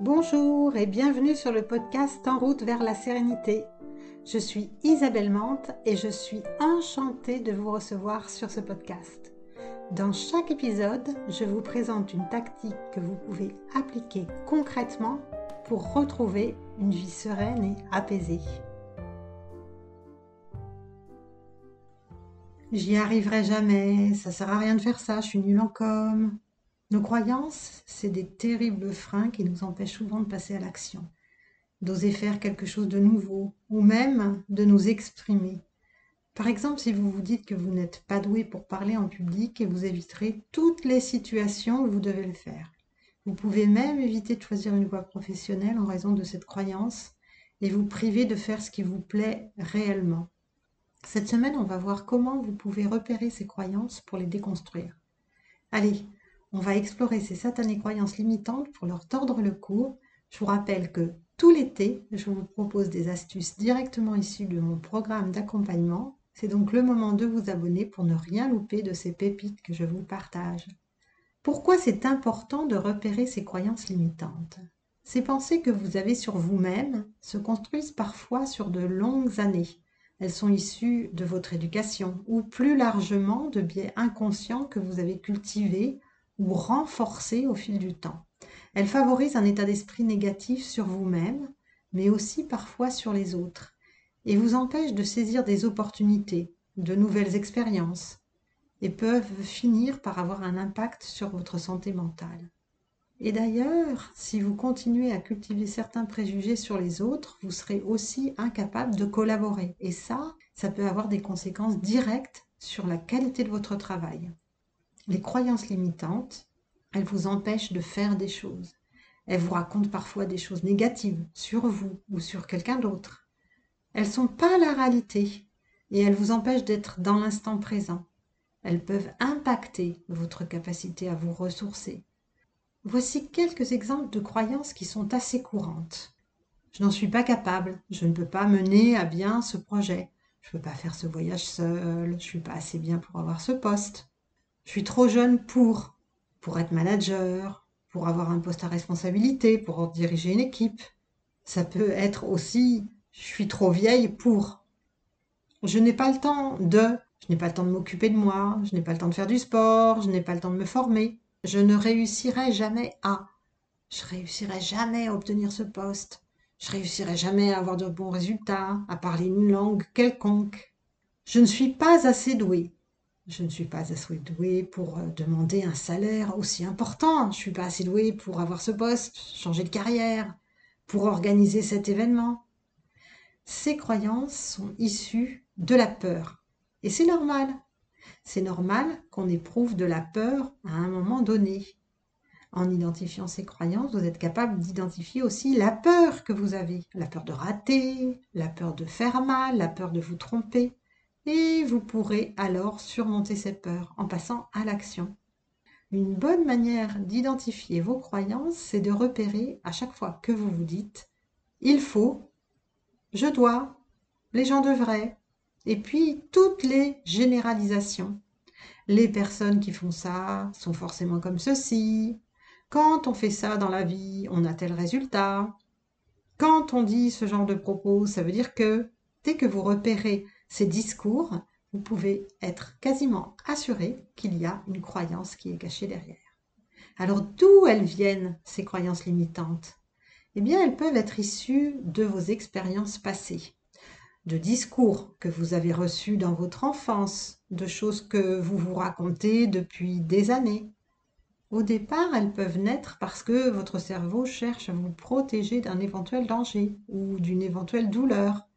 Bonjour et bienvenue sur le podcast En route vers la sérénité. Je suis Isabelle Mante et je suis enchantée de vous recevoir sur ce podcast. Dans chaque épisode, je vous présente une tactique que vous pouvez appliquer concrètement pour retrouver une vie sereine et apaisée. J'y arriverai jamais, ça sert à rien de faire ça, je suis nulle en com. Nos croyances, c'est des terribles freins qui nous empêchent souvent de passer à l'action, d'oser faire quelque chose de nouveau, ou même de nous exprimer. Par exemple, si vous vous dites que vous n'êtes pas doué pour parler en public et vous éviterez toutes les situations où vous devez le faire. Vous pouvez même éviter de choisir une voie professionnelle en raison de cette croyance et vous priver de faire ce qui vous plaît réellement. Cette semaine, on va voir comment vous pouvez repérer ces croyances pour les déconstruire. Allez, on va explorer ces satanées croyances limitantes pour leur tordre le cou. Je vous rappelle que tout l'été, je vous propose des astuces directement issues de mon programme d'accompagnement. C'est donc le moment de vous abonner pour ne rien louper de ces pépites que je vous partage. Pourquoi c'est important de repérer ces croyances limitantes? Ces pensées que vous avez sur vous-même se construisent parfois sur de longues années. Elles sont issues de votre éducation ou plus largement de biais inconscients que vous avez cultivés ou renforcée au fil du temps. Elle favorise un état d'esprit négatif sur vous-même, mais aussi parfois sur les autres, et vous empêche de saisir des opportunités, de nouvelles expériences, et peuvent finir par avoir un impact sur votre santé mentale. Et d'ailleurs, si vous continuez à cultiver certains préjugés sur les autres, vous serez aussi incapable de collaborer. Et ça, ça peut avoir des conséquences directes sur la qualité de votre travail. Les croyances limitantes, elles vous empêchent de faire des choses. Elles vous racontent parfois des choses négatives sur vous ou sur quelqu'un d'autre. Elles ne sont pas la réalité et elles vous empêchent d'être dans l'instant présent. Elles peuvent impacter votre capacité à vous ressourcer. Voici quelques exemples de croyances qui sont assez courantes. Je n'en suis pas capable, je ne peux pas mener à bien ce projet, je ne peux pas faire ce voyage seul, je ne suis pas assez bien pour avoir ce poste. Je suis trop jeune pour, pour être manager, pour avoir un poste à responsabilité, pour diriger une équipe. Ça peut être aussi, je suis trop vieille pour. Je n'ai pas le temps de, je n'ai pas le temps de m'occuper de moi, je n'ai pas le temps de faire du sport, je n'ai pas le temps de me former. Je ne réussirai jamais à. Je réussirai jamais à obtenir ce poste. Je réussirai jamais à avoir de bons résultats, à parler une langue quelconque. Je ne suis pas assez douée je ne suis pas assez douée pour euh, demander un salaire aussi important. Je ne suis pas assez douée pour avoir ce poste, changer de carrière, pour organiser cet événement. Ces croyances sont issues de la peur. Et c'est normal. C'est normal qu'on éprouve de la peur à un moment donné. En identifiant ces croyances, vous êtes capable d'identifier aussi la peur que vous avez. La peur de rater, la peur de faire mal, la peur de vous tromper et vous pourrez alors surmonter cette peur en passant à l'action. Une bonne manière d'identifier vos croyances, c'est de repérer à chaque fois que vous vous dites il faut, je dois, les gens devraient, et puis toutes les généralisations. Les personnes qui font ça sont forcément comme ceci. Quand on fait ça dans la vie, on a tel résultat. Quand on dit ce genre de propos, ça veut dire que dès que vous repérez ces discours, vous pouvez être quasiment assuré qu'il y a une croyance qui est cachée derrière. Alors d'où elles viennent, ces croyances limitantes? Eh bien, elles peuvent être issues de vos expériences passées, de discours que vous avez reçus dans votre enfance, de choses que vous vous racontez depuis des années. Au départ, elles peuvent naître parce que votre cerveau cherche à vous protéger d'un éventuel danger ou d'une éventuelle douleur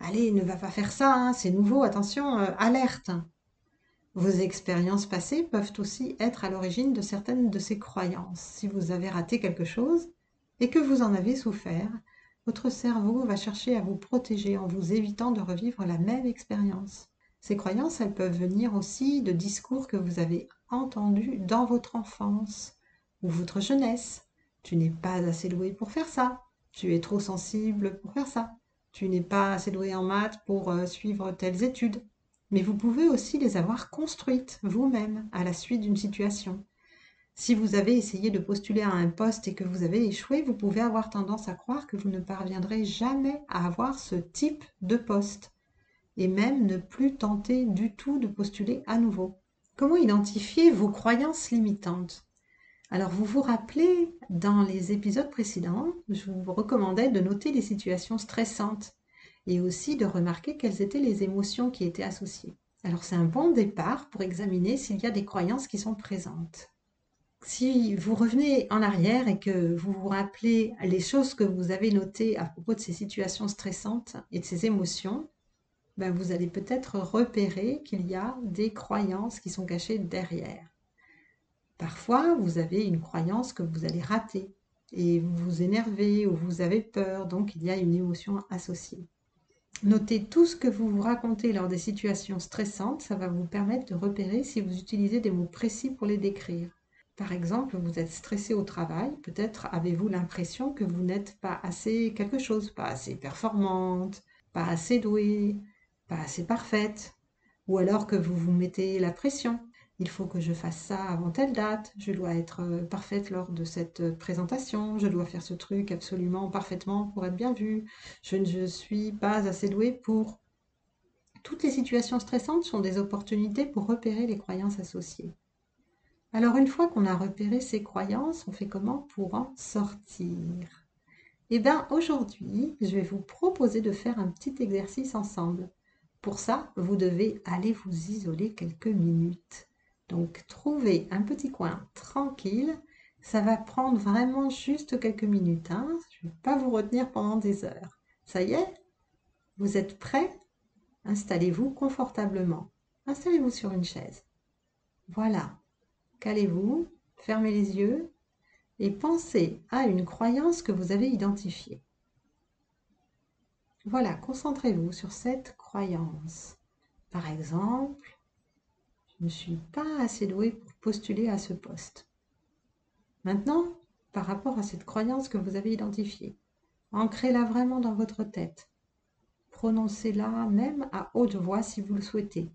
Allez, ne va pas faire ça, hein, c'est nouveau, attention, euh, alerte. Vos expériences passées peuvent aussi être à l'origine de certaines de ces croyances. Si vous avez raté quelque chose et que vous en avez souffert, votre cerveau va chercher à vous protéger en vous évitant de revivre la même expérience. Ces croyances, elles peuvent venir aussi de discours que vous avez entendus dans votre enfance ou votre jeunesse. Tu n'es pas assez doué pour faire ça. Tu es trop sensible pour faire ça tu n'es pas assez doué en maths pour euh, suivre telles études. Mais vous pouvez aussi les avoir construites vous-même à la suite d'une situation. Si vous avez essayé de postuler à un poste et que vous avez échoué, vous pouvez avoir tendance à croire que vous ne parviendrez jamais à avoir ce type de poste et même ne plus tenter du tout de postuler à nouveau. Comment identifier vos croyances limitantes? Alors vous vous rappelez, dans les épisodes précédents, je vous recommandais de noter les situations stressantes et aussi de remarquer quelles étaient les émotions qui étaient associées. Alors c'est un bon départ pour examiner s'il y a des croyances qui sont présentes. Si vous revenez en arrière et que vous vous rappelez les choses que vous avez notées à propos de ces situations stressantes et de ces émotions, ben vous allez peut-être repérer qu'il y a des croyances qui sont cachées derrière. Parfois, vous avez une croyance que vous allez rater et vous vous énervez ou vous avez peur, donc il y a une émotion associée. Notez tout ce que vous vous racontez lors des situations stressantes, ça va vous permettre de repérer si vous utilisez des mots précis pour les décrire. Par exemple, vous êtes stressé au travail, peut-être avez-vous l'impression que vous n'êtes pas assez quelque chose, pas assez performante, pas assez douée, pas assez parfaite, ou alors que vous vous mettez la pression. Il faut que je fasse ça avant telle date, je dois être euh, parfaite lors de cette euh, présentation, je dois faire ce truc absolument parfaitement pour être bien vue, je ne suis pas assez douée pour... Toutes les situations stressantes sont des opportunités pour repérer les croyances associées. Alors une fois qu'on a repéré ces croyances, on fait comment pour en sortir? Eh bien aujourd'hui, je vais vous proposer de faire un petit exercice ensemble. Pour ça, vous devez aller vous isoler quelques minutes. Donc, trouvez un petit coin tranquille. Ça va prendre vraiment juste quelques minutes. Hein. Je ne vais pas vous retenir pendant des heures. Ça y est? Vous êtes prêts? Installez-vous confortablement. Installez-vous sur une chaise. Voilà. Calez-vous, fermez les yeux et pensez à une croyance que vous avez identifiée. Voilà, concentrez-vous sur cette croyance. Par exemple, je ne suis pas assez douée pour postuler à ce poste. Maintenant, par rapport à cette croyance que vous avez identifiée, ancrez-la vraiment dans votre tête. Prononcez-la même à haute voix si vous le souhaitez.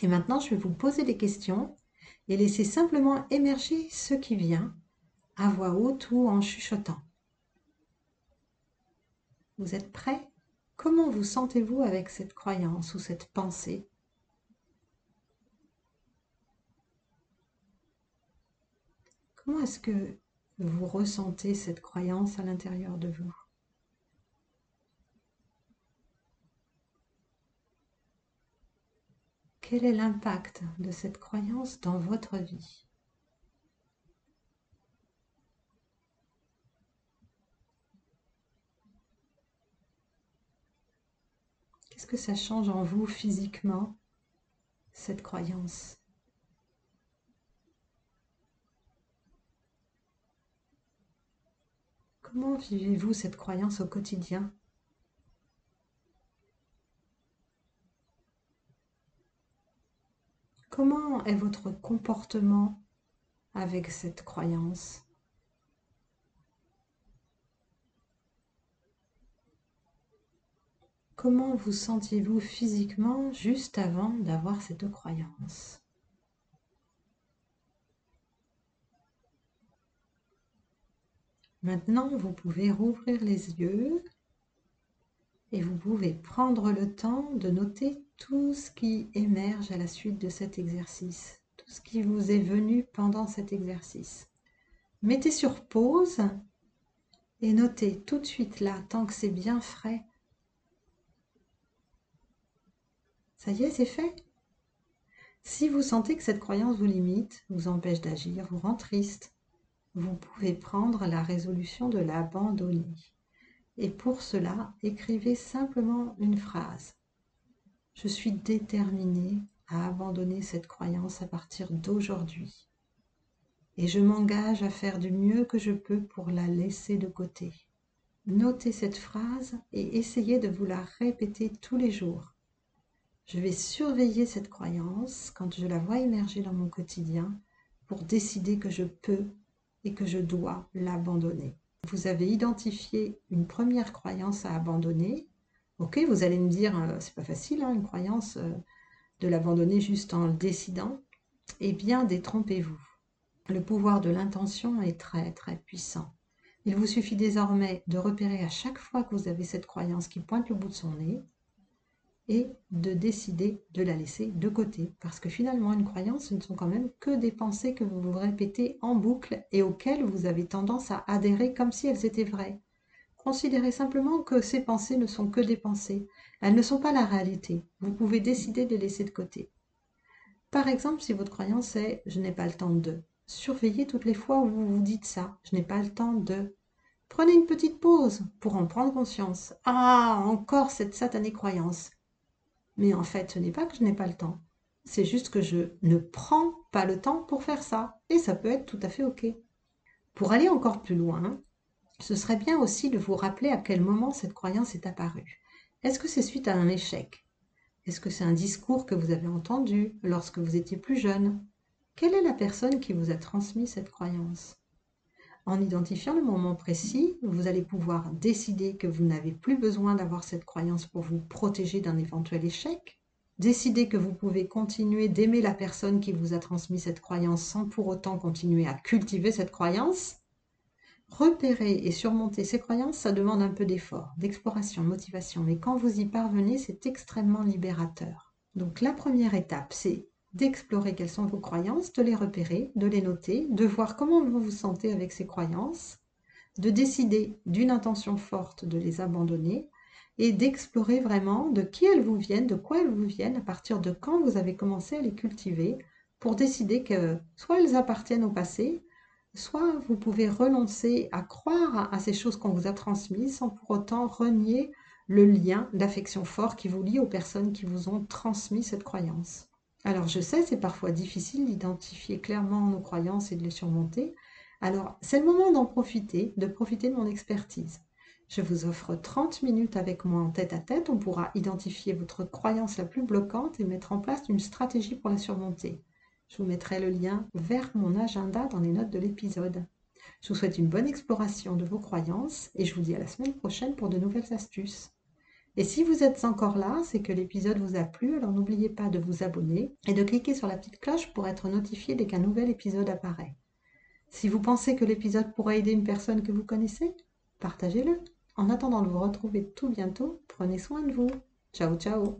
Et maintenant, je vais vous poser des questions et laissez simplement émerger ce qui vient à voix haute ou en chuchotant. Vous êtes prêt Comment vous sentez-vous avec cette croyance ou cette pensée? Comment est-ce que vous ressentez cette croyance à l'intérieur de vous? Quel est l'impact de cette croyance dans votre vie? Qu'est-ce que ça change en vous physiquement, cette croyance? Comment vivez-vous cette croyance au quotidien? Comment est votre comportement avec cette croyance? Comment vous sentiez-vous physiquement juste avant d'avoir cette croyance? Maintenant, vous pouvez rouvrir les yeux et vous pouvez prendre le temps de noter tout ce qui émerge à la suite de cet exercice, tout ce qui vous est venu pendant cet exercice. Mettez sur pause et notez tout de suite là, tant que c'est bien frais, Ça y est, c'est fait. Si vous sentez que cette croyance vous limite, vous empêche d'agir, vous rend triste, vous pouvez prendre la résolution de l'abandonner. Et pour cela, écrivez simplement une phrase. Je suis déterminée à abandonner cette croyance à partir d'aujourd'hui. Et je m'engage à faire du mieux que je peux pour la laisser de côté. Notez cette phrase et essayez de vous la répéter tous les jours. Je vais surveiller cette croyance quand je la vois émerger dans mon quotidien pour décider que je peux et que je dois l'abandonner. Vous avez identifié une première croyance à abandonner. Ok, vous allez me dire, euh, c'est pas facile, hein, une croyance, euh, de l'abandonner juste en le décidant. Eh bien, détrompez-vous. Le pouvoir de l'intention est très très puissant. Il vous suffit désormais de repérer à chaque fois que vous avez cette croyance qui pointe le bout de son nez et de décider de la laisser de côté. Parce que finalement, une croyance, ce ne sont quand même que des pensées que vous vous répétez en boucle et auxquelles vous avez tendance à adhérer comme si elles étaient vraies. Considérez simplement que ces pensées ne sont que des pensées. Elles ne sont pas la réalité. Vous pouvez décider de les laisser de côté. Par exemple, si votre croyance est je n'ai pas le temps de, surveillez toutes les fois où vous vous dites ça, je n'ai pas le temps de. Prenez une petite pause pour en prendre conscience. Ah, encore cette satanée croyance. Mais en fait, ce n'est pas que je n'ai pas le temps. C'est juste que je ne prends pas le temps pour faire ça. Et ça peut être tout à fait OK. Pour aller encore plus loin, ce serait bien aussi de vous rappeler à quel moment cette croyance est apparue. Est-ce que c'est suite à un échec? Est-ce que c'est un discours que vous avez entendu lorsque vous étiez plus jeune? Quelle est la personne qui vous a transmis cette croyance? En identifiant le moment précis, vous allez pouvoir décider que vous n'avez plus besoin d'avoir cette croyance pour vous protéger d'un éventuel échec, décider que vous pouvez continuer d'aimer la personne qui vous a transmis cette croyance sans pour autant continuer à cultiver cette croyance, Repérer et surmonter ces croyances, ça demande un peu d'effort, d'exploration, de motivation, mais quand vous y parvenez, c'est extrêmement libérateur. Donc la première étape, c'est d'explorer quelles sont vos croyances, de les repérer, de les noter, de voir comment vous vous sentez avec ces croyances, de décider d'une intention forte de les abandonner et d'explorer vraiment de qui elles vous viennent, de quoi elles vous viennent, à partir de quand vous avez commencé à les cultiver, pour décider que soit elles appartiennent au passé, soit vous pouvez renoncer à croire à ces choses qu'on vous a transmises sans pour autant renier le lien d'affection fort qui vous lie aux personnes qui vous ont transmis cette croyance. Alors je sais, c'est parfois difficile d'identifier clairement nos croyances et de les surmonter. Alors c'est le moment d'en profiter, de profiter de mon expertise. Je vous offre 30 minutes avec moi en tête à tête. On pourra identifier votre croyance la plus bloquante et mettre en place une stratégie pour la surmonter. Je vous mettrai le lien vers mon agenda dans les notes de l'épisode. Je vous souhaite une bonne exploration de vos croyances et je vous dis à la semaine prochaine pour de nouvelles astuces. Et si vous êtes encore là, c'est que l'épisode vous a plu, alors n'oubliez pas de vous abonner et de cliquer sur la petite cloche pour être notifié dès qu'un nouvel épisode apparaît. Si vous pensez que l'épisode pourrait aider une personne que vous connaissez, partagez-le. En attendant de vous retrouver tout bientôt, prenez soin de vous. Ciao ciao